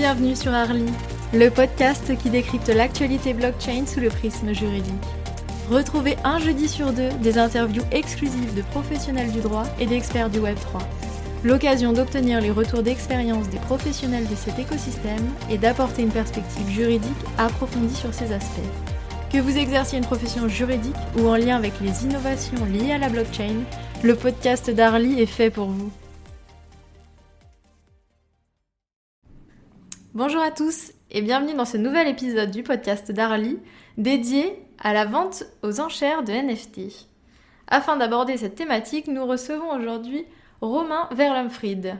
Bienvenue sur Arly, le podcast qui décrypte l'actualité blockchain sous le prisme juridique. Retrouvez un jeudi sur deux des interviews exclusives de professionnels du droit et d'experts du Web3. L'occasion d'obtenir les retours d'expérience des professionnels de cet écosystème et d'apporter une perspective juridique approfondie sur ces aspects. Que vous exerciez une profession juridique ou en lien avec les innovations liées à la blockchain, le podcast d'Arly est fait pour vous. Bonjour à tous et bienvenue dans ce nouvel épisode du podcast d'Arly dédié à la vente aux enchères de NFT. Afin d'aborder cette thématique, nous recevons aujourd'hui Romain Verlumfried.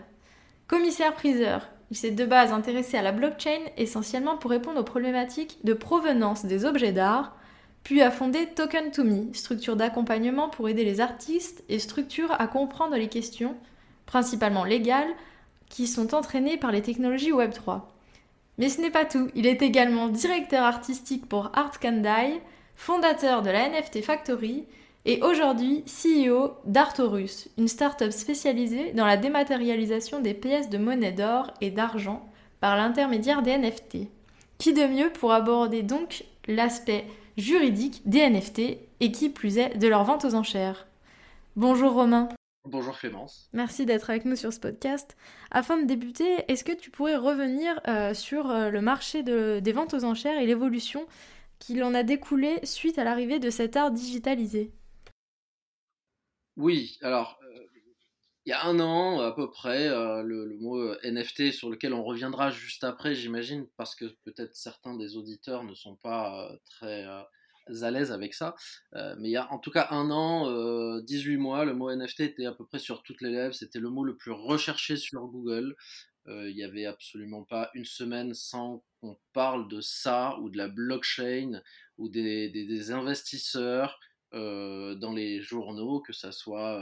Commissaire-priseur, il s'est de base intéressé à la blockchain essentiellement pour répondre aux problématiques de provenance des objets d'art, puis a fondé Token2Me, structure d'accompagnement pour aider les artistes et structures à comprendre les questions, principalement légales, qui sont entraînées par les technologies Web3. Mais ce n'est pas tout, il est également directeur artistique pour Art Kandai, fondateur de la NFT Factory et aujourd'hui CEO d'Artorus, une start-up spécialisée dans la dématérialisation des pièces de monnaie d'or et d'argent par l'intermédiaire des NFT. Qui de mieux pour aborder donc l'aspect juridique des NFT et qui plus est de leur vente aux enchères? Bonjour Romain. Bonjour Clémence. Merci d'être avec nous sur ce podcast. Afin de débuter, est-ce que tu pourrais revenir euh, sur euh, le marché des ventes aux enchères et l'évolution qu'il en a découlé suite à l'arrivée de cet art digitalisé? Oui, alors euh, il y a un an à peu près, le, mot NFT sur lequel on reviendra juste après, j'imagine, parce que peut-être certains des auditeurs ne sont pas très à l'aise avec ça. Euh, mais il y a en tout cas un an, 18 euh, mois, le mot NFT était à peu près sur toutes les lèvres. C'était le mot le plus recherché sur Google. Euh, il n'y avait absolument pas une semaine sans qu'on parle de ça ou de la blockchain ou des, investisseurs dans les journaux, que ça soit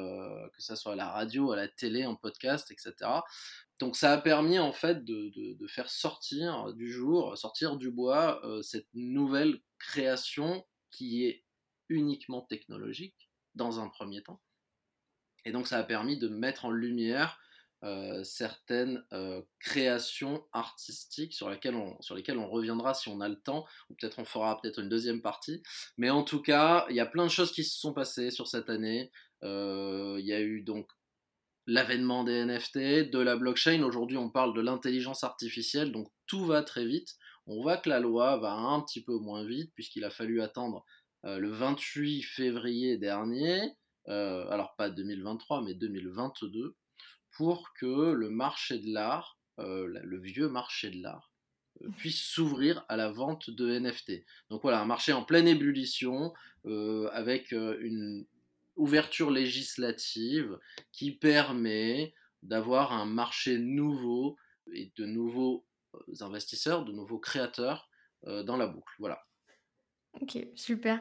que ça soit à la radio, à la télé, en podcast, etc. Donc ça a permis en fait de faire sortir du jour, sortir du bois cette nouvelle création qui est uniquement technologique dans un premier temps. Et donc ça a permis de mettre en lumière euh, certaines euh, créations artistiques sur lesquelles, on, sur lesquelles on reviendra si on a le temps, ou peut-être on fera peut-être une deuxième partie. Mais en tout cas, il y a plein de choses qui se sont passées sur cette année. Euh, il y a eu donc l'avènement des NFT, de la blockchain. Aujourd'hui, on parle de l'intelligence artificielle, donc tout va très vite. On voit que la loi va un petit peu moins vite puisqu'il a fallu attendre euh, le 28 février dernier, euh, alors pas 2023 mais 2022, pour que le marché de l'art, euh, le vieux marché de l'art, puisse s'ouvrir à la vente de NFT. Donc voilà, un marché en pleine ébullition, avec une ouverture législative qui permet d'avoir un marché nouveau et de nouveaux investisseurs, de nouveaux créateurs euh, dans la boucle. Voilà. Ok, super.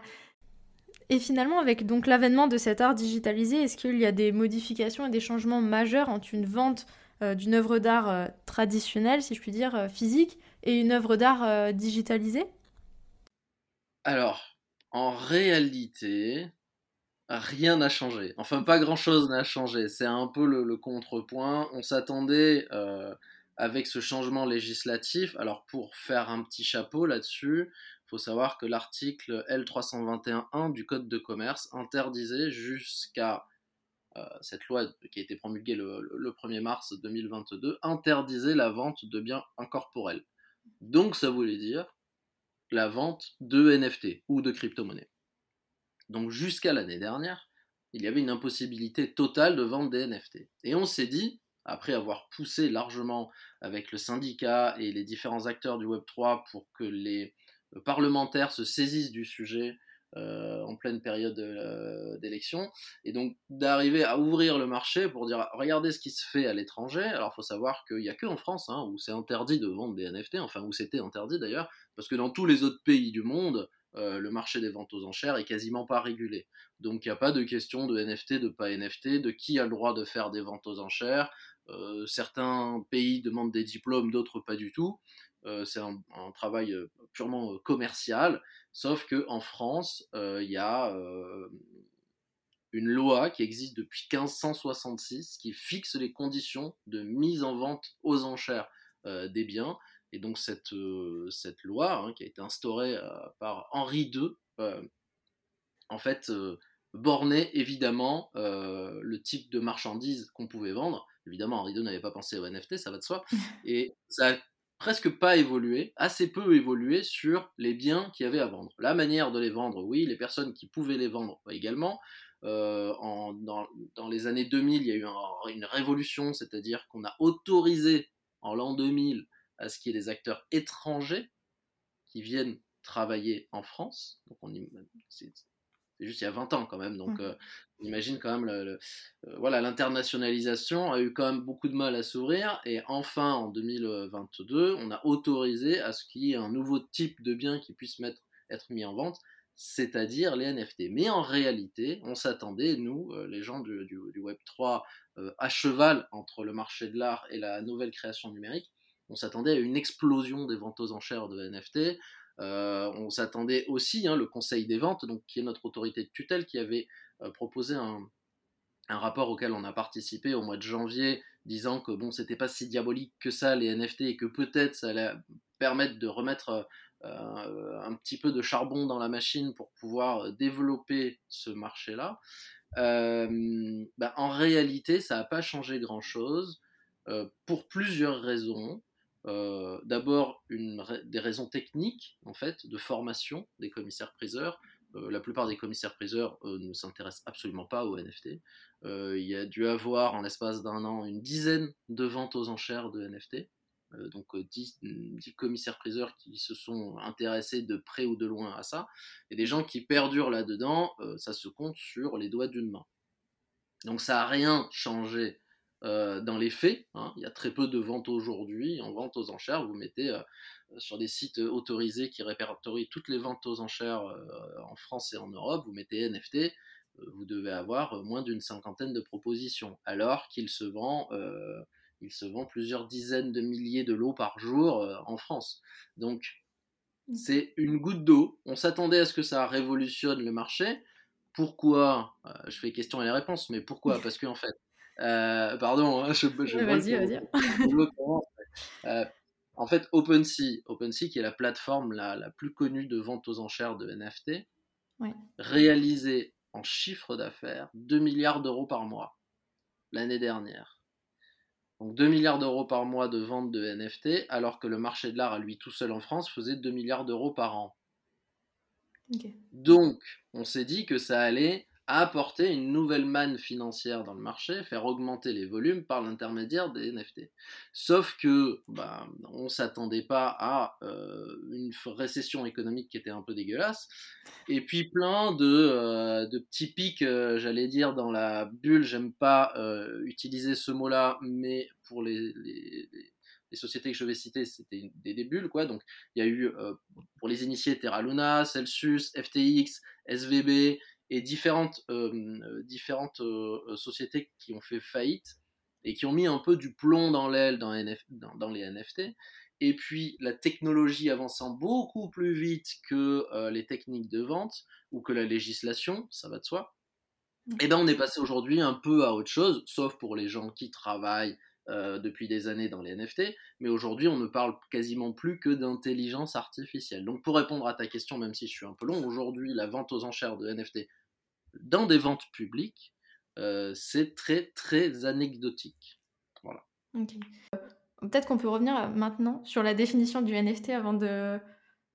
Et finalement, avec donc l'avènement de cet art digitalisé, est-ce qu'il y a des modifications et des changements majeurs entre une vente euh, d'une œuvre d'art euh, traditionnelle, si je puis dire, physique, et une œuvre d'art digitalisée? Alors, en réalité, rien n'a changé. Enfin, pas grand-chose n'a changé. C'est un peu le, le contrepoint. On s'attendait avec ce changement législatif, alors pour faire un petit chapeau là-dessus, il faut savoir que l'article L321.1 du Code de commerce interdisait jusqu'à euh, cette loi qui a été promulguée le, 1er mars 2022, interdisait la vente de biens incorporels. Donc ça voulait dire la vente de NFT ou de crypto-monnaies. Donc jusqu'à l'année dernière, il y avait une impossibilité totale de vendre des NFT. Et on s'est dit, après avoir poussé largement avec le syndicat et les différents acteurs du Web3 pour que les euh, parlementaires se saisissent du sujet euh, en pleine période euh, d'élection, et donc d'arriver à ouvrir le marché pour dire regardez ce qui se fait à l'étranger. Alors il faut savoir qu'il n'y a que en France hein, où c'est interdit de vendre des NFT, enfin où c'était interdit d'ailleurs, parce que dans tous les autres pays du monde, le marché des ventes aux enchères est quasiment pas régulé. Donc il n'y a pas de question de NFT, de pas NFT, de qui a le droit de faire des ventes aux enchères, certains pays demandent des diplômes, d'autres pas du tout. Euh, c'est un, travail euh, purement commercial, sauf qu'en France, il y a une loi qui existe depuis 1566 qui fixe les conditions de mise en vente aux enchères des biens. Et donc cette, cette loi hein, qui a été instaurée par Henri II, en fait, bornait évidemment le type de marchandises qu'on pouvait vendre. Évidemment, Henri II n'avait pas pensé au NFT, ça va de soi. Et ça a presque pas évolué, assez peu évolué sur les biens qu'il y avait à vendre. La manière de les vendre, oui, les personnes qui pouvaient les vendre également. en, dans, dans, les années 2000, il y a eu une révolution, c'est-à-dire qu'on a autorisé en l'an 2000 à ce qu'il y ait des acteurs étrangers qui viennent travailler en France. Donc on c'est, juste il y a 20 ans quand même. Donc mmh. euh, on imagine quand même le, euh, voilà l'internationalisation a eu quand même beaucoup de mal à s'ouvrir et enfin en 2022 on a autorisé à ce qu'il y ait un nouveau type de bien qui puisse mettre, être mis en vente c'est-à-dire les NFT. Mais en réalité, on s'attendait, nous, euh, les gens du, du, Web 3, à cheval entre le marché de l'art et la nouvelle création numérique, on s'attendait à une explosion des ventes aux enchères de NFT. Euh, on s'attendait aussi, hein, le Conseil des ventes, donc, qui est notre autorité de tutelle, qui avait euh, proposé un, rapport auquel on a participé au mois de janvier, disant que bon, c'était pas si diabolique que ça les NFT et que peut-être ça allait permettre de remettre euh, un petit peu de charbon dans la machine pour pouvoir développer ce marché-là. Bah, en réalité, ça n'a pas changé grand-chose pour plusieurs raisons. Euh, d'abord des raisons techniques, en fait, de formation des commissaires-priseurs. Euh, la plupart des commissaires-priseurs ne s'intéressent absolument pas aux NFT. Euh, il y a dû avoir, en l'espace d'un an, une dizaine de ventes aux enchères de NFT. donc 10, 10 commissaires-priseurs qui se sont intéressés de près ou de loin à ça. Et des gens qui perdurent là-dedans, ça se compte sur les doigts d'une main. Donc ça n'a rien changé euh, dans les faits, hein, il y a très peu de ventes aujourd'hui. En vente aux enchères, vous mettez euh, sur des sites autorisés qui répertorient toutes les ventes aux enchères euh, en France et en Europe, vous mettez NFT, vous devez avoir moins d'une cinquantaine de propositions, alors qu'il se vend, il se vend plusieurs dizaines de milliers de lots par jour en France. Donc mmh. c'est une goutte d'eau. On s'attendait à ce que ça révolutionne le marché. Pourquoi Je fais question et les réponses, mais pourquoi? Parce qu'en fait, euh, pardon, hein, je, je Vas-y, vas-y. Euh, en fait, OpenSea, OpenSea qui est la plateforme la, la, plus connue de vente aux enchères de NFT, ouais. réalisait en chiffre d'affaires 2 milliards d'euros par mois l'année dernière. Donc 2 milliards d'euros par mois de vente de NFT, alors que le marché de l'art à lui tout seul en France faisait 2 milliards d'euros par an. Donc, on s'est dit que ça allait apporter une nouvelle manne financière dans le marché, faire augmenter les volumes par l'intermédiaire des NFT. Sauf que bah, on s'attendait pas à euh, une récession économique qui était un peu dégueulasse, et puis plein de, euh, petits pics, euh, j'allais dire, dans la bulle. J'aime pas utiliser ce mot-là, mais pour les, sociétés que je vais citer, c'était des, des, bulles, quoi. Donc, il y a eu, pour les initiés, Terra Luna, Celsius, FTX, SVB, et différentes, euh, différentes euh, sociétés qui ont fait faillite et qui ont mis un peu du plomb dans l'aile dans, dans, les NFT. Et puis la technologie avançant beaucoup plus vite que euh, les techniques de vente ou que la législation, ça va de soi. Et eh bien on est passé aujourd'hui un peu à autre chose, sauf pour les gens qui travaillent euh, depuis des années dans les NFT, mais aujourd'hui on ne parle quasiment plus que d'intelligence artificielle. Donc pour répondre à ta question, même si je suis un peu long, aujourd'hui la vente aux enchères de NFT dans des ventes publiques, euh, c'est très très anecdotique. Voilà. Peut-être qu'on peut revenir maintenant sur la définition du NFT avant de,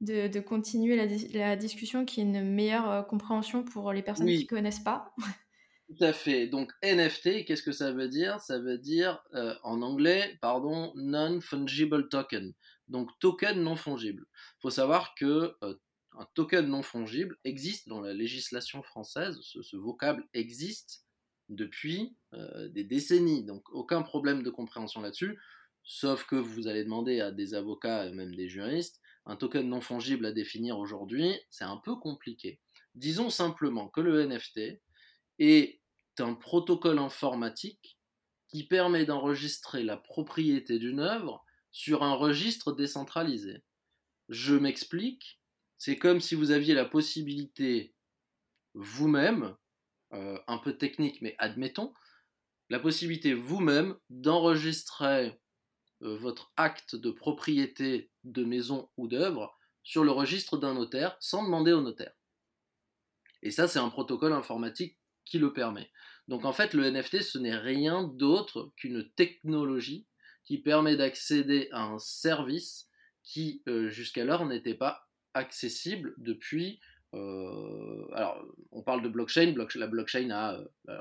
de, continuer la, discussion, qui est une meilleure euh, compréhension pour les personnes qui ne connaissent pas. Tout à fait. Donc NFT, qu'est-ce que ça veut dire? Ça veut dire euh, en anglais, pardon, non-fungible token. Donc token non fongible. Il faut savoir que euh, un token non fongible existe dans la législation française. Ce, vocable existe depuis euh, des décennies. Donc aucun problème de compréhension là-dessus. Sauf que vous allez demander à des avocats et même des juristes un token non fongible à définir aujourd'hui, c'est un peu compliqué. Disons simplement que le NFT est un protocole informatique qui permet d'enregistrer la propriété d'une œuvre sur un registre décentralisé. Je m'explique, c'est comme si vous aviez la possibilité vous-même, euh, un peu technique mais admettons, la possibilité vous-même d'enregistrer votre acte de propriété de maison ou d'œuvre sur le registre d'un notaire sans demander au notaire. Et ça, c'est un protocole informatique qui le permet. Donc en fait, le NFT, ce n'est rien d'autre qu'une technologie qui permet d'accéder à un service qui, euh, jusqu'alors, n'était pas accessible depuis... Euh, alors, on parle de blockchain. la blockchain a... Euh,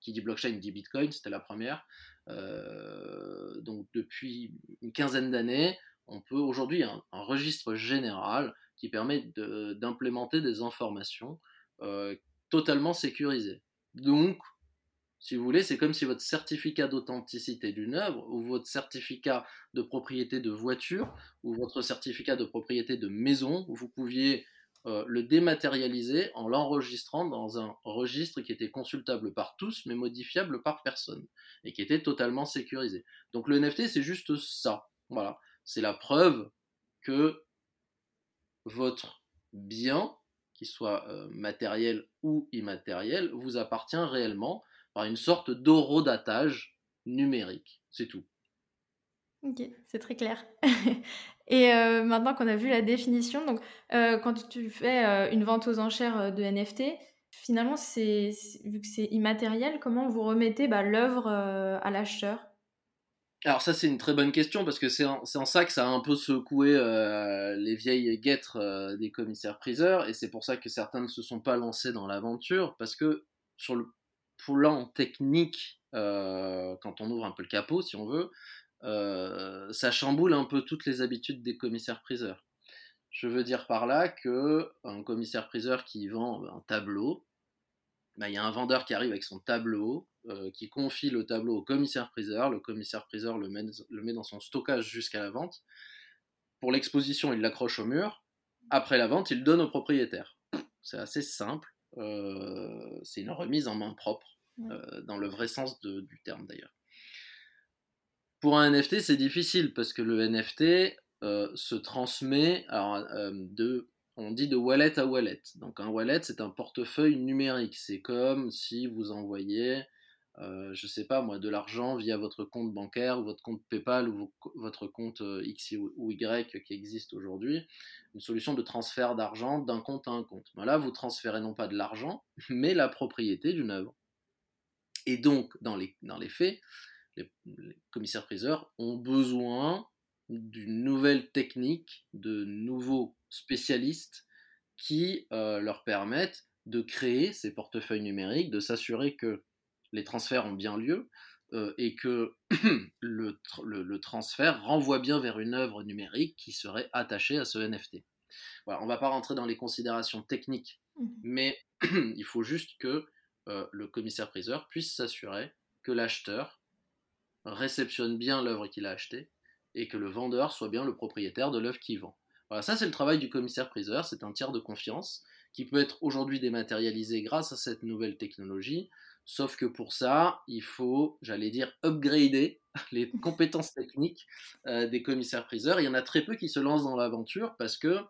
qui dit blockchain dit Bitcoin, c'était la première. donc depuis une quinzaine d'années, on peut aujourd'hui un, un, registre général qui permet d'implémenter des informations totalement sécurisées. Donc, si vous voulez, c'est comme si votre certificat d'authenticité d'une œuvre, ou votre certificat de propriété de voiture, ou votre certificat de propriété de maison, vous pouviez euh, le dématérialiser en l'enregistrant dans un registre qui était consultable par tous, mais modifiable par personne, et qui était totalement sécurisé. Donc le NFT, c'est juste ça. Voilà. C'est la preuve que votre bien, qu'il soit euh, matériel ou immatériel, vous appartient réellement par une sorte d'horodatage numérique. C'est tout. Ok, c'est très clair. Et euh, maintenant qu'on a vu la définition, donc euh, quand tu fais euh, une vente aux enchères de NFT, finalement, c'est, vu que c'est immatériel, comment vous remettez bah, l'œuvre à l'acheteur? Alors ça c'est une très bonne question parce que c'est en, en, ça que ça a un peu secoué les vieilles guêtres des commissaires-priseurs et c'est pour ça que certains ne se sont pas lancés dans l'aventure parce que sur le plan technique, quand on ouvre un peu le capot si on veut, euh, ça chamboule un peu toutes les habitudes des commissaires-priseurs. Je veux dire par là que un commissaire-priseur qui vend un tableau, bah, il y a un vendeur qui arrive avec son tableau, euh, qui confie le tableau au commissaire-priseur, le commissaire-priseur le met, le met dans son stockage jusqu'à la vente. Pour l'exposition, il l'accroche au mur. Après la vente, il donne au propriétaire. C'est assez simple. Euh, c'est une remise en main propre, dans le vrai sens du terme d'ailleurs. Pour un NFT, c'est difficile parce que le NFT euh, se transmet alors, euh, de, on dit de wallet à wallet. Donc un wallet, c'est un portefeuille numérique. C'est comme si vous envoyiez, euh, je sais pas moi, de l'argent via votre compte bancaire ou votre compte PayPal ou votre compte euh, X ou Y qui existe aujourd'hui. Une solution de transfert d'argent d'un compte à un compte. Ben là, vous transférez non pas de l'argent, mais la propriété d'une œuvre. Et donc, dans les, dans les faits, les, commissaires-priseurs ont besoin d'une nouvelle technique, de nouveaux spécialistes qui euh, leur permettent de créer ces portefeuilles numériques, de s'assurer que les transferts ont bien lieu euh, et que le, le, transfert renvoie bien vers une œuvre numérique qui serait attachée à ce NFT. Voilà, on ne va pas rentrer dans les considérations techniques, mmh. mais il faut juste que euh, le commissaire-priseur puisse s'assurer que l'acheteur réceptionne bien l'œuvre qu'il a achetée et que le vendeur soit bien le propriétaire de l'œuvre qu'il vend. Voilà, ça c'est le travail du commissaire-priseur, c'est un tiers de confiance qui peut être aujourd'hui dématérialisé grâce à cette nouvelle technologie, sauf que pour ça, il faut, j'allais dire, upgrader les compétences techniques euh, des commissaires-priseurs. Il y en a très peu qui se lancent dans l'aventure parce que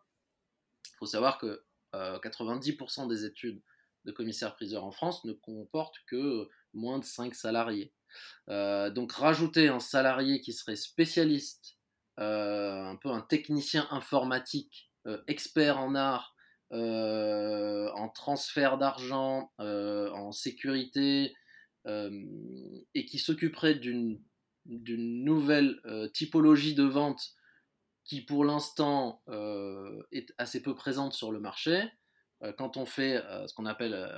faut savoir que 90% euh, des études de commissaires-priseurs en France ne comportent que moins de 5 salariés. Euh, donc rajouter un salarié qui serait spécialiste, un peu un technicien informatique, expert en art, en transfert d'argent, en sécurité, et qui s'occuperait d'une nouvelle typologie de vente qui pour l'instant est assez peu présente sur le marché, quand on fait ce qu'on appelle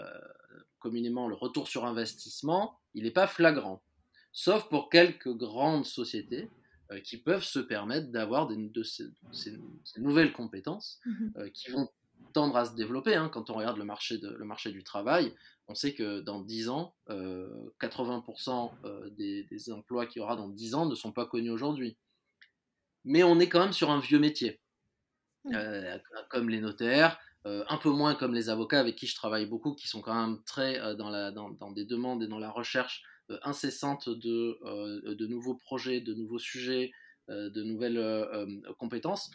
communément le retour sur investissement, il n'est pas flagrant. Sauf pour quelques grandes sociétés euh, qui peuvent se permettre d'avoir de ces, nouvelles compétences euh, qui vont tendre à se développer. Hein. Quand on regarde le marché, de, le marché du travail, on sait que dans 10 ans, 80% euh, des, des, emplois qu'il y aura dans 10 ans ne sont pas connus aujourd'hui. Mais on est quand même sur un vieux métier, comme les notaires, un peu moins comme les avocats avec qui je travaille beaucoup, qui sont quand même très dans, la, dans, dans, des demandes et dans la recherche euh, incessante de, euh, de nouveaux projets, de nouveaux sujets, euh, de nouvelles compétences,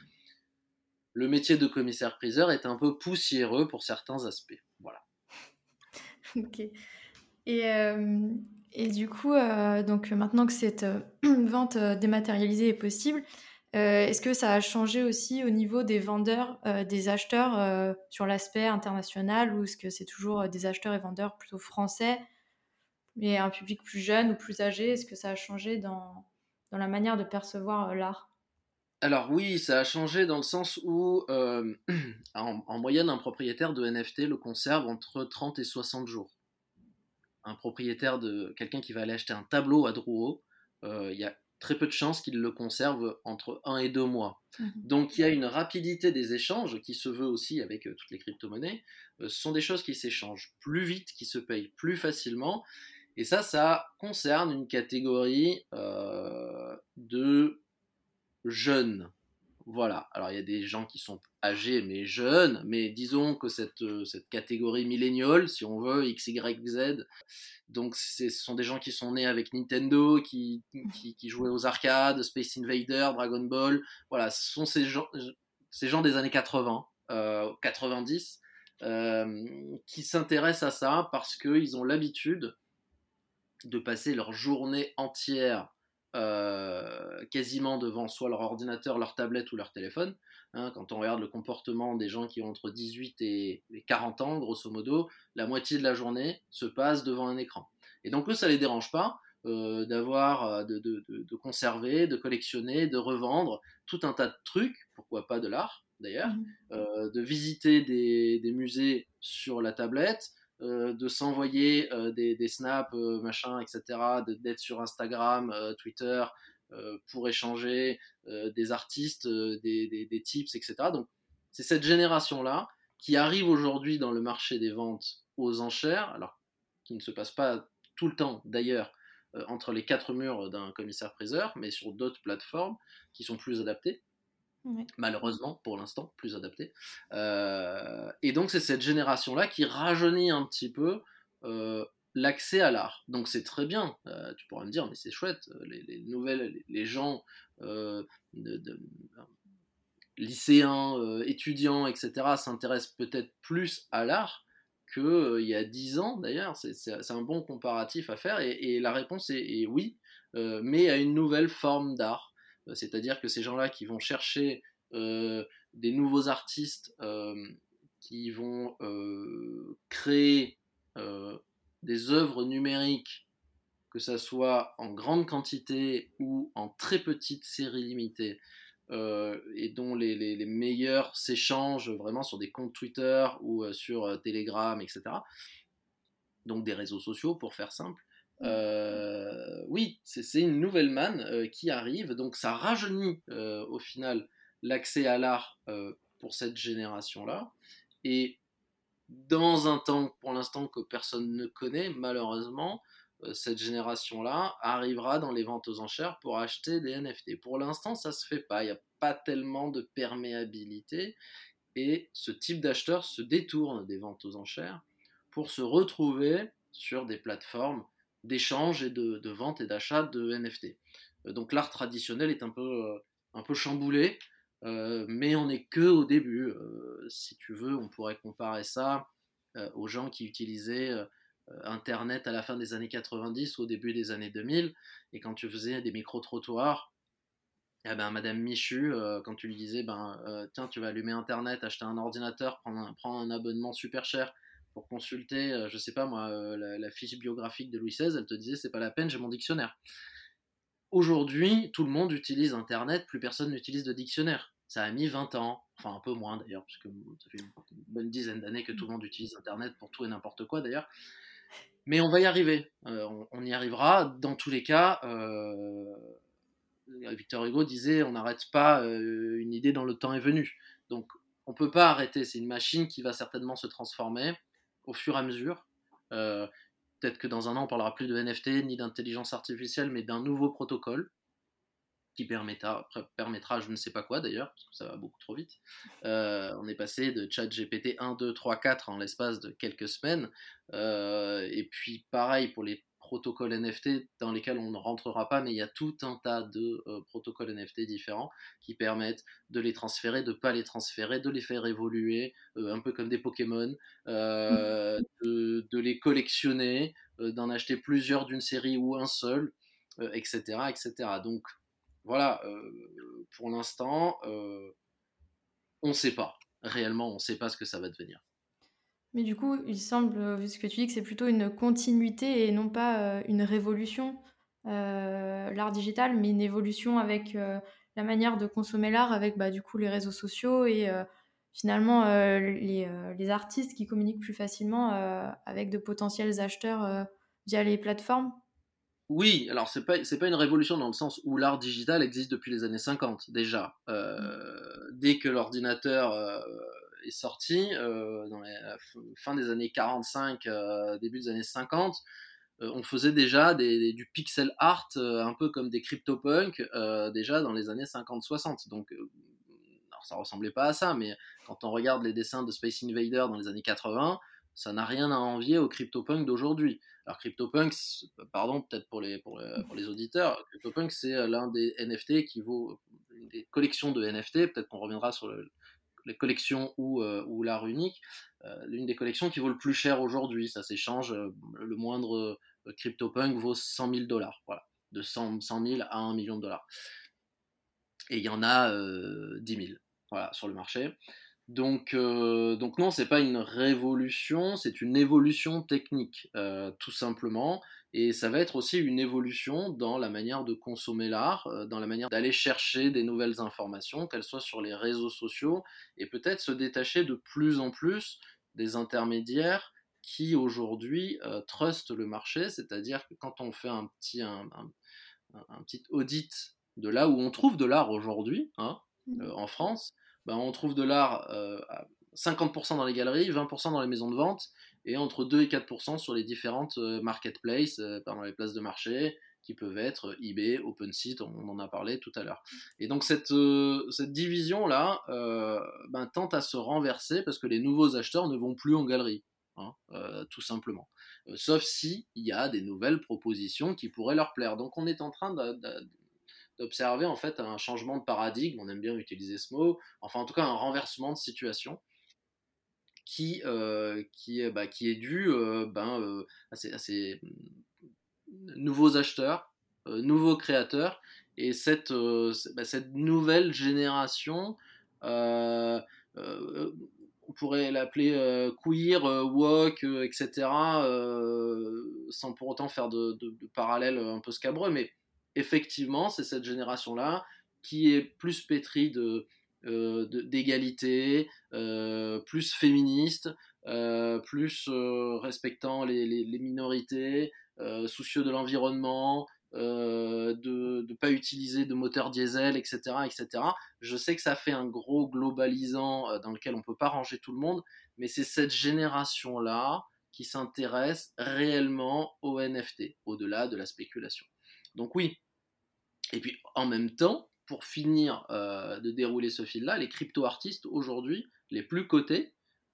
le métier de commissaire-priseur est un peu poussiéreux pour certains aspects. Voilà. ok. Et, Et du coup, donc maintenant que cette vente dématérialisée est possible, est-ce que ça a changé aussi au niveau des vendeurs, des acheteurs sur l'aspect international ou est-ce que c'est toujours des acheteurs et vendeurs plutôt français mais un public plus jeune ou plus âgé? Est-ce que ça a changé dans, dans la manière de percevoir l'art? Alors oui, ça a changé dans le sens où, en, en, moyenne, un propriétaire de NFT le conserve entre 30 et 60 jours. Un propriétaire de quelqu'un qui va aller acheter un tableau à Drouot, il y a très peu de chances qu'il le conserve entre 1 et 2 mois. Mhm. Donc il y a une rapidité des échanges qui se veut aussi avec euh, toutes les crypto-monnaies. Euh, ce sont des choses qui s'échangent plus vite, qui se payent plus facilement. Et ça, ça concerne une catégorie euh, de jeunes. Voilà. Alors il y a des gens qui sont âgés mais jeunes, mais disons que cette, euh, catégorie milléniale, si on veut, X, Y, Z, donc ce sont des gens qui sont nés avec Nintendo, qui, qui, jouaient aux arcades, Space Invader, Dragon Ball, voilà, ce sont ces gens, ces gens des années 80, 90, euh, euh, qui s'intéressent à ça parce qu'ils ont l'habitude de passer leur journée entière euh, quasiment devant soit leur ordinateur, leur tablette ou leur téléphone. Hein, quand on regarde le comportement des gens qui ont entre 18 et 40 ans, grosso modo, la moitié de la journée se passe devant un écran. Et donc eux, ça les dérange pas euh, d'avoir, euh, de, conserver, de collectionner, de revendre tout un tas de trucs, pourquoi pas de l'art d'ailleurs, mmh. de visiter des, musées sur la tablette, de s'envoyer euh, des, snaps, euh, machin, etc., d'être sur Instagram, Twitter pour échanger des artistes, des, tips, etc. Donc c'est cette génération-là qui arrive aujourd'hui dans le marché des ventes aux enchères, alors qui ne se passe pas tout le temps d'ailleurs entre les quatre murs d'un commissaire-priseur, mais sur d'autres plateformes qui sont plus adaptées malheureusement pour l'instant, plus adapté. Euh, et donc c'est cette génération-là qui rajeunit un petit peu euh, l'accès à l'art. Donc c'est très bien, euh, tu pourras me dire, mais c'est chouette, les, nouvelles, les, gens de, lycéens, étudiants, etc., s'intéressent peut-être plus à l'art qu'il y a dix ans d'ailleurs. C'est un bon comparatif à faire et, la réponse est oui, mais à une nouvelle forme d'art. Euh, c'est-à-dire que ces gens-là qui vont chercher euh, des nouveaux artistes euh, qui vont créer des œuvres numériques, que ce soit en grande quantité ou en très petite série limitée, et dont les, meilleurs s'échangent vraiment sur des comptes Twitter ou sur Telegram, etc. Donc des réseaux sociaux pour faire simple. Euh, oui, c'est une nouvelle manne euh, qui arrive, donc ça rajeunit euh, au final l'accès à l'art pour cette génération-là. Et dans un temps, pour l'instant, que personne ne connaît, malheureusement, cette génération-là arrivera dans les ventes aux enchères pour acheter des NFT. Pour l'instant, ça se fait pas. Il n'y a pas tellement de perméabilité. Et ce type d'acheteur se détourne des ventes aux enchères pour se retrouver sur des plateformes d'échange et de, vente et d'achat de NFT. Euh, donc l'art traditionnel est un peu, euh, un peu chamboulé, euh, mais on n'est que au début. si tu veux, on pourrait comparer ça aux gens qui utilisaient Internet à la fin des années 90 ou au début des années 2000, et quand tu faisais des micro-trottoirs, eh ben, Madame Michu, quand tu lui disais, ben, tiens, tu vas allumer Internet, acheter un ordinateur, prendre prendre un abonnement super cher, pour consulter, euh, je sais pas moi, euh, la, fiche biographique de Louis XVI, elle te disait c'est pas la peine, j'ai mon dictionnaire. Aujourd'hui, tout le monde utilise Internet, plus personne n'utilise de dictionnaire. Ça a mis 20 ans, enfin un peu moins d'ailleurs, puisque ça fait une bonne dizaine d'années que tout le monde utilise Internet pour tout et n'importe quoi d'ailleurs. Mais on va y arriver, euh, on, y arrivera. Dans tous les cas, Victor Hugo disait on n'arrête pas une idée dans le temps est venu. Donc on peut pas arrêter, c'est une machine qui va certainement se transformer au fur et à mesure. Euh, peut-être que dans un an, on parlera plus de NFT ni d'intelligence artificielle, mais d'un nouveau protocole qui permettra, permettra, je ne sais pas quoi d'ailleurs, parce que ça va beaucoup trop vite. Euh, on est passé de chat GPT 1, 2, 3, 4 en l'espace de quelques semaines. Euh, et puis pareil pour les protocoles NFT dans lesquels on ne rentrera pas, mais il y a tout un tas de protocoles NFT différents qui permettent de les transférer, de ne pas les transférer, de les faire évoluer, un peu comme des Pokémon, de, de, les collectionner, d'en acheter plusieurs d'une série ou un seul, etc., etc. Donc voilà, pour l'instant, on ne sait pas. Réellement, on ne sait pas ce que ça va devenir. Mais du coup, il semble, vu ce que tu dis, que c'est plutôt une continuité et non pas euh, une révolution, euh, l'art digital, mais une évolution avec euh, la manière de consommer l'art, avec bah, du coup les réseaux sociaux et finalement les, les, artistes qui communiquent plus facilement avec de potentiels acheteurs via les plateformes. Oui, alors c'est pas pas une révolution dans le sens où l'art digital existe depuis les années 50 déjà. Mmh. Dès que l'ordinateur sorti euh, dans la fin des années 45, euh, début des années 50, euh, on faisait déjà du pixel art un peu comme des CryptoPunk déjà dans les années 50-60. Donc ça ressemblait pas à ça, mais quand on regarde les dessins de Space Invader dans les années 80, ça n'a rien à envier au CryptoPunk d'aujourd'hui. Alors CryptoPunk, pardon peut-être pour les, pour, les, pour les auditeurs, c'est l'un des NFT qui vaut des collections de NFT, peut-être qu'on reviendra sur le, les collections ou, euh, ou l'art unique, euh, l'une des collections qui vaut le plus cher aujourd'hui. Ça s'échange, euh, le moindre CryptoPunk vaut 100 000 dollars, voilà, de 100, 000 à 1 million de dollars. Et il y en a 10 000 voilà, sur le marché. Donc, donc non, c'est pas une révolution, c'est une évolution technique, tout simplement. Et ça va être aussi une évolution dans la manière de consommer l'art, euh, dans la manière d'aller chercher des nouvelles informations, qu'elles soient sur les réseaux sociaux, et peut-être se détacher de plus en plus des intermédiaires qui aujourd'hui euh, trustent le marché, c'est-à-dire que quand on fait un petit, un, petit audit de là où on trouve de l'art aujourd'hui, hein, mmh. euh, en France, ben on trouve de l'art à 50% dans les galeries, 20% dans les maisons de vente, et entre 2 et 4% sur les différentes euh, marketplaces, euh, pardon, les places de marché, qui peuvent être euh, eBay, OpenSea, on en a parlé tout à l'heure. Et donc cette, cette division-là ben, tente à se renverser parce que les nouveaux acheteurs ne vont plus en galerie, hein, tout simplement. sauf s'il y a des nouvelles propositions qui pourraient leur plaire. Donc on est en train d'observer en fait un changement de paradigme, on aime bien utiliser ce mot, enfin en tout cas un renversement de situation qui, euh, bah, qui est dû euh, ben, euh, à, ces, nouveaux acheteurs, nouveaux créateurs, et cette, bah, cette nouvelle génération, on pourrait l'appeler queer, woke, etc., sans pour autant faire de, de, de parallèles un peu scabreux, mais effectivement, c'est cette génération-là qui est plus pétrie de, euh, d'égalité, euh, plus féministe, euh, plus respectant les, minorités, soucieux de l'environnement, de ne pas utiliser de moteur diesel, etc., etc. Je sais que ça fait un gros globalisant dans lequel on ne peut pas ranger tout le monde, mais c'est cette génération-là qui s'intéresse réellement au NFT, au-delà de la spéculation. Donc oui. Et puis en même temps, pour finir euh, de dérouler ce fil-là, les crypto-artistes aujourd'hui, les plus cotés,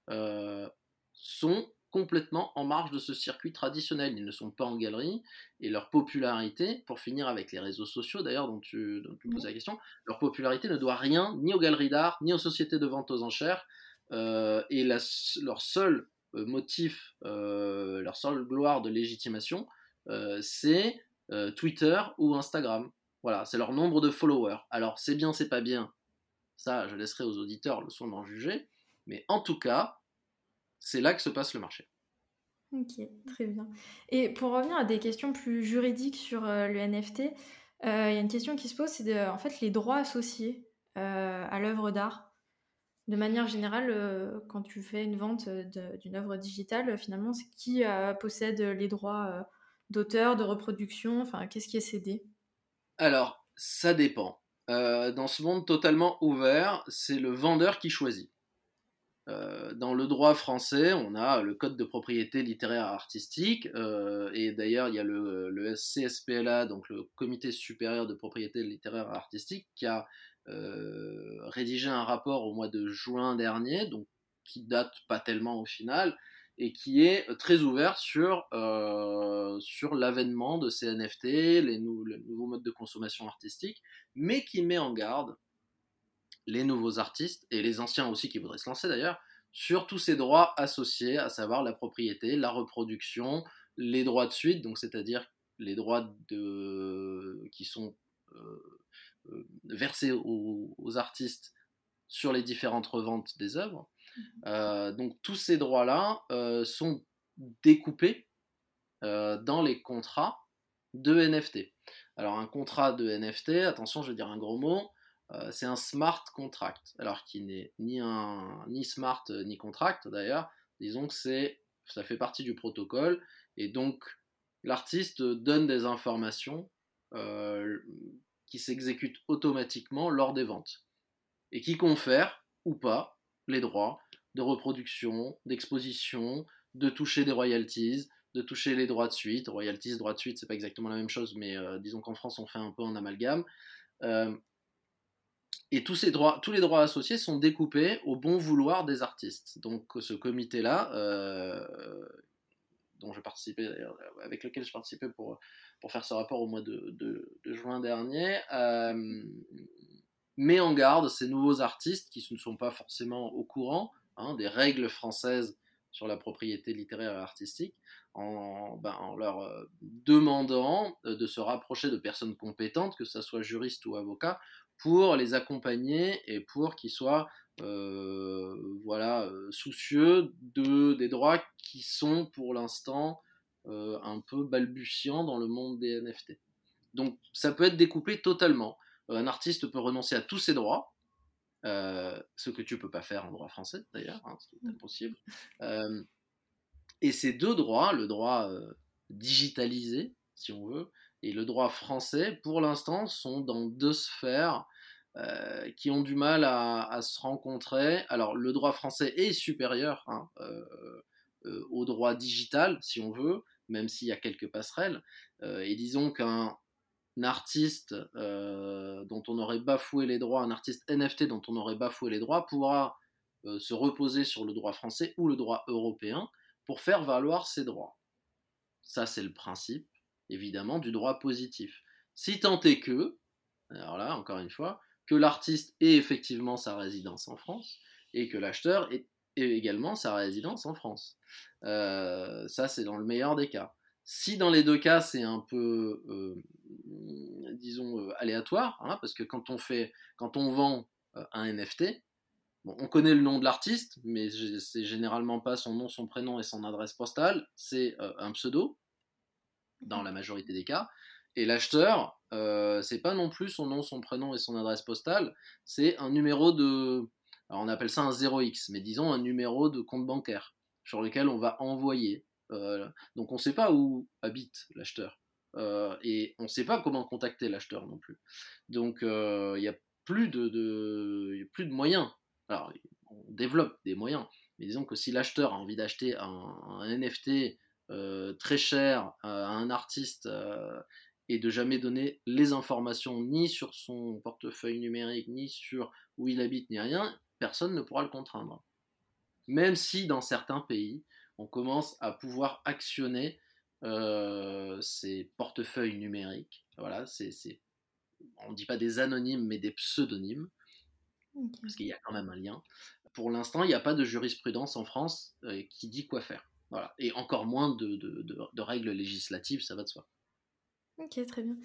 euh, sont complètement en marge de ce circuit traditionnel. Ils ne sont pas en galerie et leur popularité, pour finir avec les réseaux sociaux d'ailleurs dont tu, poses la question, leur popularité ne doit rien ni aux galeries d'art, ni aux sociétés de vente aux enchères. Euh, et leur seul motif, leur seule gloire de légitimation, c'est Twitter ou Instagram. Voilà, c'est leur nombre de followers. Alors, c'est bien, c'est pas bien. Ça, je laisserai aux auditeurs le soin d'en juger. Mais en tout cas, c'est là que se passe le marché. Ok, très bien. Et pour revenir à des questions plus juridiques sur euh, le NFT, euh, il y a une question qui se pose, c'est en fait les droits associés euh, à l'œuvre d'art. De manière générale, quand tu fais une vente d'une œuvre digitale, finalement, c'est qui possède les droits d'auteur, de reproduction, enfin, qu'est-ce qui est cédé? Alors, ça dépend. Euh, dans ce monde totalement ouvert, c'est le vendeur qui choisit. Euh, dans le droit français, on a le code de propriété littéraire artistique, euh, et d'ailleurs il y a le, le, CSPLA, donc le Comité supérieur de propriété littéraire artistique, qui a rédigé un rapport au mois de juin dernier, donc qui date pas tellement au final, et qui est très ouvert sur, euh, sur l'avènement de ces NFT, les, nouveaux modes de consommation artistique, mais qui met en garde les nouveaux artistes, et les anciens aussi qui voudraient se lancer d'ailleurs, sur tous ces droits associés, à savoir la propriété, la reproduction, les droits de suite, donc c'est-à-dire les droits qui sont euh, euh, versés aux, artistes sur les différentes reventes des œuvres. Mmh. donc tous ces droits-là sont découpés dans les contrats de NFT. Alors un contrat de NFT, attention je vais dire un gros mot, euh, c'est un smart contract, alors qui n'est ni un ni smart euh, ni contract d'ailleurs. Disons que c'est ça fait partie du protocole et donc l'artiste donne des informations euh, qui s'exécutent automatiquement lors des ventes et qui confèrent ou pas les droits de reproduction, d'exposition, de toucher des royalties, de toucher les droits de suite. Royalties, droits de suite, c'est pas exactement la même chose, mais disons qu'en France on fait un peu un amalgame. Et tous, ces droits, tous les droits associés sont découpés au bon vouloir des artistes. Donc ce comité-là, euh, dont je participais, avec lequel je participais pour, pour faire ce rapport au mois de, juin dernier, euh, met en garde ces nouveaux artistes qui ne sont pas forcément au courant hein, des règles françaises sur la propriété littéraire et artistique, en, ben, en leur euh, demandant de se rapprocher de personnes compétentes, que ce soit juristes ou avocats, pour les accompagner et pour qu'ils soient euh, voilà, euh, soucieux de, des droits qui sont pour l'instant euh, un peu balbutiants dans le monde des NFT. Donc ça peut être découpé totalement. Un artiste peut renoncer à tous ses droits, ce que tu peux pas faire en droit français d'ailleurs, hein, c'est impossible. et ces deux droits, le droit digitalisé, si on veut, et le droit français, pour l'instant, sont dans deux sphères euh, qui ont du mal à, se rencontrer. Alors, le droit français est supérieur hein, euh, euh, au droit digital, si on veut, même s'il y a quelques passerelles. et disons qu'un artiste dont on aurait bafoué les droits, un artiste NFT dont on aurait bafoué les droits, pourra se reposer sur le droit français ou le droit européen pour faire valoir ses droits. Ça, c'est le principe évidemment, du droit positif. Si tant est que, alors là, encore une fois, que l'artiste ait effectivement sa résidence en France et que l'acheteur ait également sa résidence en France. Euh, ça, c'est dans le meilleur des cas. Si dans les deux cas, c'est un peu, euh, disons, euh, aléatoire, hein, parce que quand on, fait, quand on vend un NFT, on connaît le nom de l'artiste, mais c'est généralement pas son nom, son prénom et son adresse postale, c'est un pseudo dans la majorité des cas. Et l'acheteur, euh, c'est pas non plus son nom, son prénom et son adresse postale, c'est un numéro de. Alors on appelle ça un 0x, mais disons un numéro de compte bancaire sur lequel on va envoyer. Euh, donc on ne sait pas où habite l'acheteur. Euh, et on ne sait pas comment contacter l'acheteur non plus. Donc il n'y a plus de, moyens. Alors on développe des moyens, mais disons que si l'acheteur a envie d'acheter un, NFT euh, très cher à un artiste euh, et de jamais donner les informations ni sur son portefeuille numérique, ni sur où il habite, ni rien, personne ne pourra le contraindre. Même si dans certains pays, on commence à pouvoir actionner euh, ces portefeuilles numériques. Voilà, c'est, on ne dit pas des anonymes, mais des pseudonymes, parce qu'il y a quand même un lien. Pour l'instant, il n'y a pas de jurisprudence en France qui dit quoi faire. Et encore moins de, règles législatives, ça va de soi. Ok, très bien.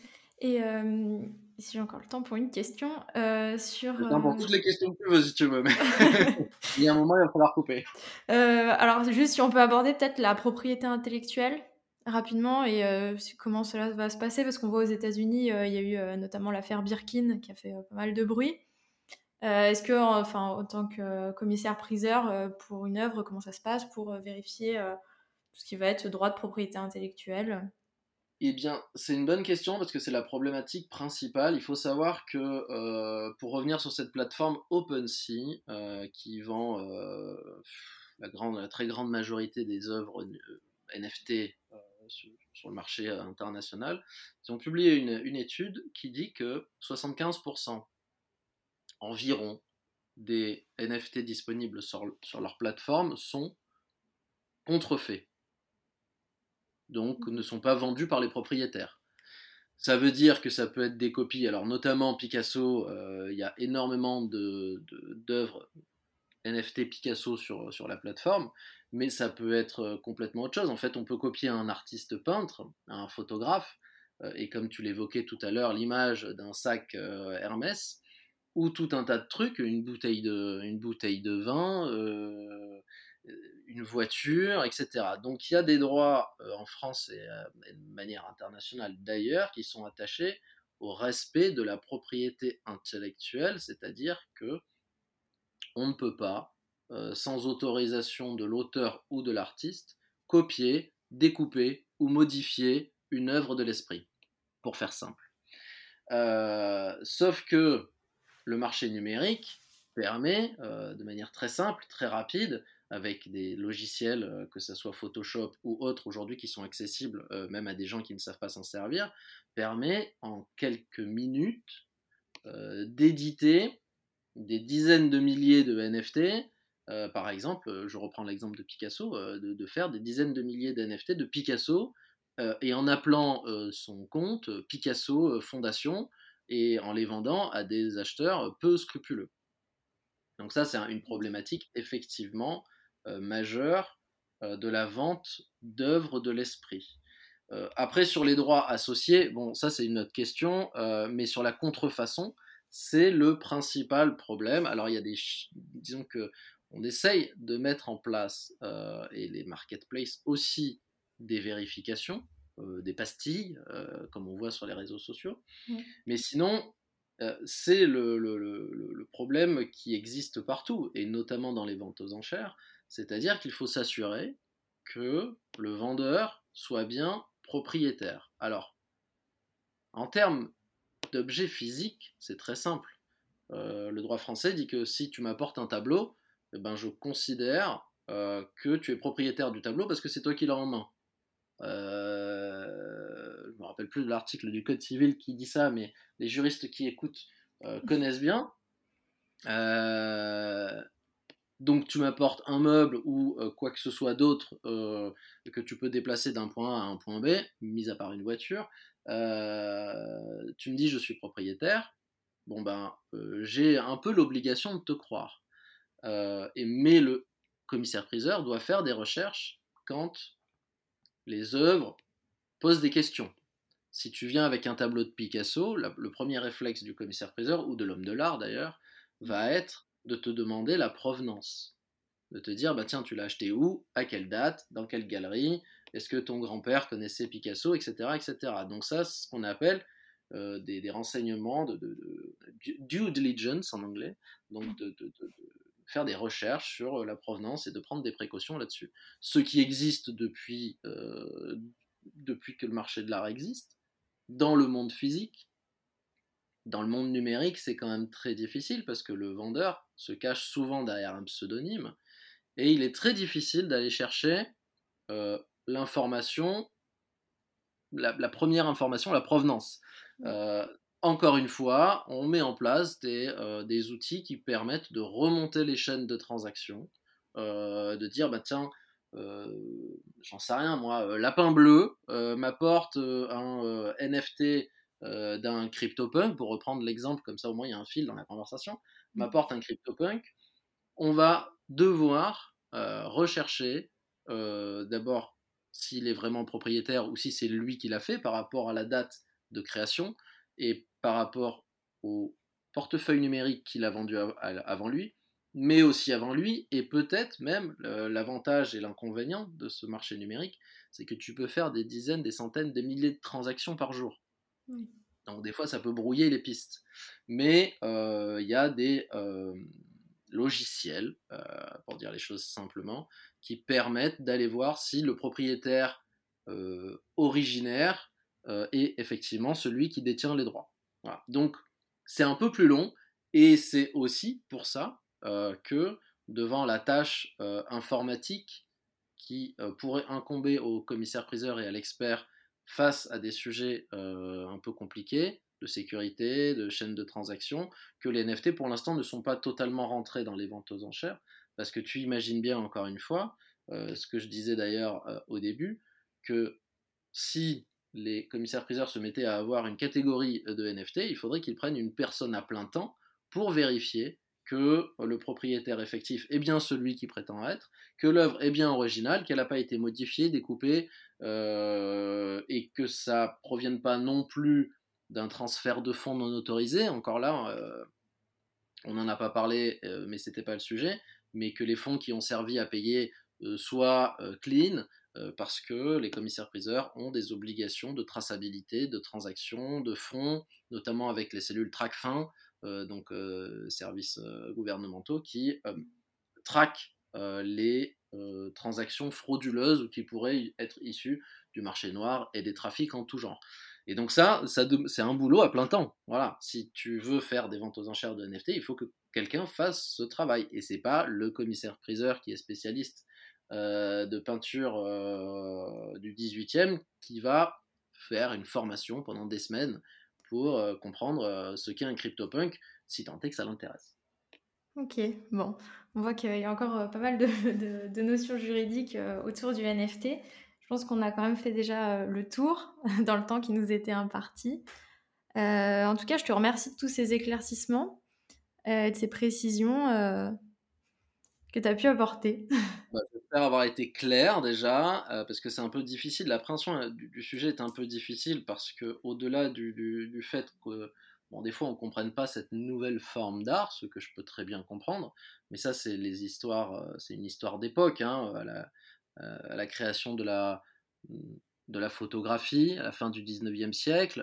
Et euh, si j'ai encore le temps pour une question euh, sur. Temps pour toutes les questions que tu veux, si tu veux. Mais... il y a un moment, il va falloir couper. Euh, alors, juste si on peut aborder peut-être la propriété intellectuelle rapidement et comment cela va se passer, parce qu'on voit aux États-Unis, il y a eu notamment l'affaire Birkin qui a fait pas mal de bruit. Euh, est-ce que, enfin, en tant que commissaire-priseur euh, pour une œuvre, comment ça se passe pour euh, vérifier tout ce qui va être droit de propriété intellectuelle? Eh bien, c'est une bonne question parce que c'est la problématique principale. Il faut savoir que, pour revenir sur cette plateforme OpenSea, qui vend la, grande, la très grande majorité des œuvres NFT sur, le marché international, ils ont publié une, une étude qui dit que 75% environ des NFT disponibles sur, leur plateforme sont contrefaits. Donc ne sont pas vendus par les propriétaires. Ça veut dire que ça peut être des copies. Alors notamment Picasso, il y a énormément d'œuvres NFT Picasso sur, sur la plateforme, mais ça peut être complètement autre chose. En fait, on peut copier un artiste peintre, un photographe, et comme tu l'évoquais tout à l'heure, l'image d'un sac Hermès, ou tout un tas de trucs, une bouteille de, une bouteille de vin, une voiture, etc. Donc il y a des droits en France et de manière internationale d'ailleurs qui sont attachés au respect de la propriété intellectuelle, c'est-à-dire que on ne peut pas, euh, sans autorisation de l'auteur ou de l'artiste, copier, découper ou modifier une œuvre de l'esprit, pour faire simple. Euh, sauf que le marché numérique permet, euh, de manière très simple, très rapide, avec des logiciels, que ce soit Photoshop ou autres aujourd'hui qui sont accessibles même à des gens qui ne savent pas s'en servir, permet en quelques minutes d'éditer des dizaines de milliers de NFT, euh, par exemple, je reprends l'exemple de Picasso, euh, de, faire des dizaines de milliers de NFT de Picasso, euh, et en appelant son compte Picasso Fondation, et en les vendant à des acheteurs peu scrupuleux. Donc ça, c'est une problématique effectivement majeure de la vente d'œuvres de l'esprit. après, sur les droits associés, bon, ça c'est une autre question, mais sur la contrefaçon, c'est le principal problème. Alors il y a des, disons que on essaye de mettre en place euh, et les marketplaces aussi des vérifications, euh, des pastilles, euh, comme on voit sur les réseaux sociaux. Mais sinon, c'est le, problème qui existe partout, et notamment dans les ventes aux enchères, c'est-à-dire qu'il faut s'assurer que le vendeur soit bien propriétaire. Alors, en termes d'objets physiques, c'est très simple. Euh, le droit français dit que si tu m'apportes un tableau, eh ben, je considère euh, que tu es propriétaire du tableau parce que c'est toi qui l'as en main. Euh, je ne me rappelle plus de l'article du Code civil qui dit ça, mais les juristes qui écoutent connaissent bien. donc tu m'apportes un meuble ou quoi que ce soit d'autre que tu peux déplacer d'un point A à un point B, mis à part une voiture, euh, tu me dis je suis propriétaire, bon ben euh, j'ai un peu l'obligation de te croire. Euh, et, mais le commissaire-priseur doit faire des recherches quand les œuvres posent des questions. Si tu viens avec un tableau de Picasso, le premier réflexe du commissaire-priseur, ou de l'homme de l'art d'ailleurs, va être de te demander la provenance. De te dire, bah tiens, tu l'as acheté où, à quelle date, dans quelle galerie, est-ce que ton grand-père connaissait Picasso, etc., etc. Donc ça, c'est ce qu'on appelle euh, des, renseignements de, due diligence en anglais, donc de, faire des recherches sur la provenance et de prendre des précautions là-dessus. Ce qui existe depuis, euh, depuis que le marché de l'art existe, dans le monde physique, dans le monde numérique, c'est quand même très difficile parce que le vendeur se cache souvent derrière un pseudonyme et il est très difficile d'aller chercher euh, l'information, la, première information, la provenance. Euh, encore une fois, on met en place euh, des, outils qui permettent de remonter les chaînes de transactions, euh, de dire, bah tiens, j'en sais rien moi, Lapin Bleu m'apporte un NFT d'un CryptoPunk, pour reprendre l'exemple, comme ça au moins il y a un fil dans la conversation, mmh. m'apporte un CryptoPunk, on va devoir rechercher d'abord s'il est vraiment propriétaire ou si c'est lui qui l'a fait par rapport à la date de création et par rapport au portefeuille numérique qu'il a vendu avant lui, mais aussi avant lui, et peut-être même l'avantage et l'inconvénient de ce marché numérique, c'est que tu peux faire des dizaines, des centaines, des milliers de transactions par jour. Donc des fois, ça peut brouiller les pistes. Mais euh, il y a des euh, logiciels, euh, pour dire les choses simplement, qui permettent d'aller voir si le propriétaire euh, originaire euh, est effectivement celui qui détient les droits. Donc c'est un peu plus long et c'est aussi pour ça euh, que devant la tâche informatique qui pourrait incomber au commissaire-priseur et à l'expert face à des sujets un peu compliqués, de sécurité, de chaîne de transactions, que les NFT pour l'instant ne sont pas totalement rentrés dans les ventes aux enchères, parce que tu imagines bien, encore une fois, ce que je disais d'ailleurs au début, que si les commissaires-priseurs se mettaient à avoir une catégorie de NFT, il faudrait qu'ils prennent une personne à plein temps pour vérifier que le propriétaire effectif est bien celui qui prétend être, que l'œuvre est bien originale, qu'elle n'a pas été modifiée, découpée, euh, et que ça provienne pas non plus d'un transfert de fonds non autorisé. Encore là, euh, on n'en a pas parlé, euh, mais c'était pas le sujet, mais que les fonds qui ont servi à payer soient clean, parce que les commissaires-priseurs ont des obligations de traçabilité, de transactions, de fonds, notamment avec les cellules TRACFIN, euh, donc euh, services euh, gouvernementaux, qui traquent les transactions frauduleuses ou qui pourraient être issues du marché noir et des trafics en tout genre. Et donc ça, c'est un boulot à plein temps. Voilà, si tu veux faire des ventes aux enchères de NFT, il faut que quelqu'un fasse ce travail. Et c'est pas le commissaire-priseur qui est spécialiste de peinture du 18e qui va faire une formation pendant des semaines pour euh, comprendre euh, ce qu'est un CryptoPunk, si tant est que ça l'intéresse. Ok, bon, on voit qu'il y a encore euh, pas mal de, notions juridiques autour du NFT. Je pense qu'on a quand même fait déjà le tour dans le temps qui nous était imparti. en tout cas, je te remercie de tous ces éclaircissements, et de ces précisions que tu as pu apporter. Bah, j'espère avoir été clair déjà, euh, parce que c'est un peu difficile. L'appréhension euh, du, du, sujet est un peu difficile parce que au-delà du, du, fait que bon, des fois on ne comprenne pas cette nouvelle forme d'art, ce que je peux très bien comprendre, mais ça c'est les histoires, euh, c'est une histoire d'époque, hein, à, la, création de la de la photographie à la fin du 19e siècle,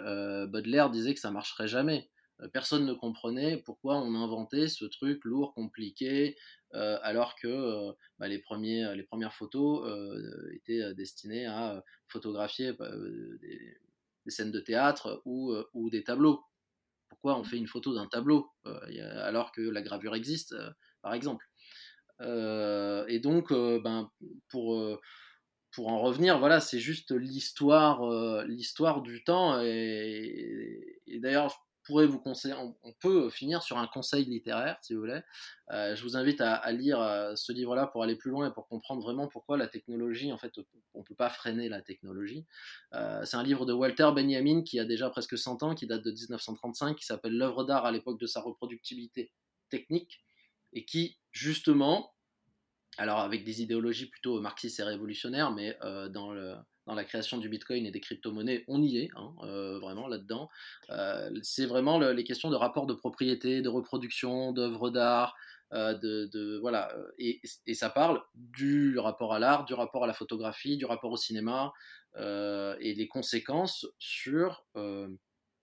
Baudelaire disait que ça marcherait jamais. Personne ne comprenait pourquoi on inventait ce truc lourd, compliqué, euh, alors que euh, bah, les, premiers, les premières photos euh, étaient destinées à photographier bah, des, scènes de théâtre ou, ou, des tableaux. Pourquoi on fait une photo d'un tableau alors que la gravure existe, par exemple? Et donc, ben, pour pour en revenir, voilà, c'est juste l'histoire, l'histoire du temps. Et, d'ailleurs, pourrais vous conseiller, on, peut finir sur un conseil littéraire, si vous voulez. Euh, je vous invite à, lire euh, ce livre-là pour aller plus loin et pour comprendre vraiment pourquoi la technologie, en fait, on ne peut pas freiner la technologie. Euh, c'est un livre de Walter Benjamin qui a déjà presque 100 ans, qui date de 1935, qui s'appelle L'œuvre d'art à l'époque de sa reproductibilité technique, et qui, justement, alors avec des idéologies plutôt marxistes et révolutionnaires, mais dans le dans la création du Bitcoin et des crypto-monnaies, on y est, hein, euh, vraiment là-dedans. Euh, c'est vraiment les questions de rapport de propriété, de reproduction, d'œuvres d'art, euh, de, voilà, et, ça parle du rapport à l'art, du rapport à la photographie, du rapport au cinéma, et les conséquences sur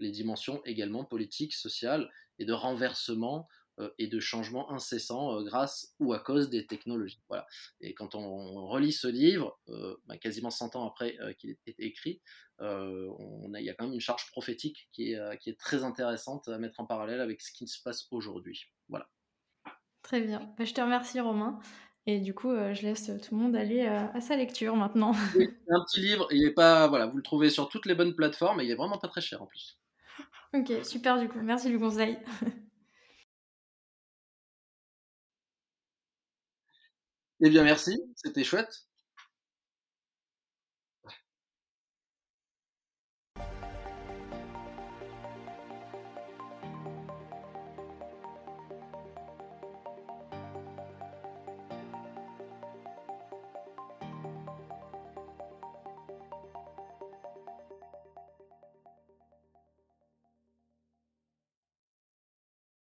les dimensions également politiques, sociales, et de renversement euh, et de changements incessants euh, grâce ou à cause des technologies. Voilà. Et quand on, relit ce livre, euh, bah, quasiment 100 ans après qu'il ait été écrit, on a, il y a quand même une charge prophétique qui est, qui est très intéressante à mettre en parallèle avec ce qui se passe aujourd'hui. Voilà. Très bien. Bah, je te remercie Romain. Et du coup, je laisse tout le monde aller à sa lecture maintenant. c'est un petit livre, il est pas, voilà, vous le trouvez sur toutes les bonnes plateformes et il est vraiment pas très cher en plus. Ok, super du coup, merci du conseil. Eh bien, merci, c'était chouette.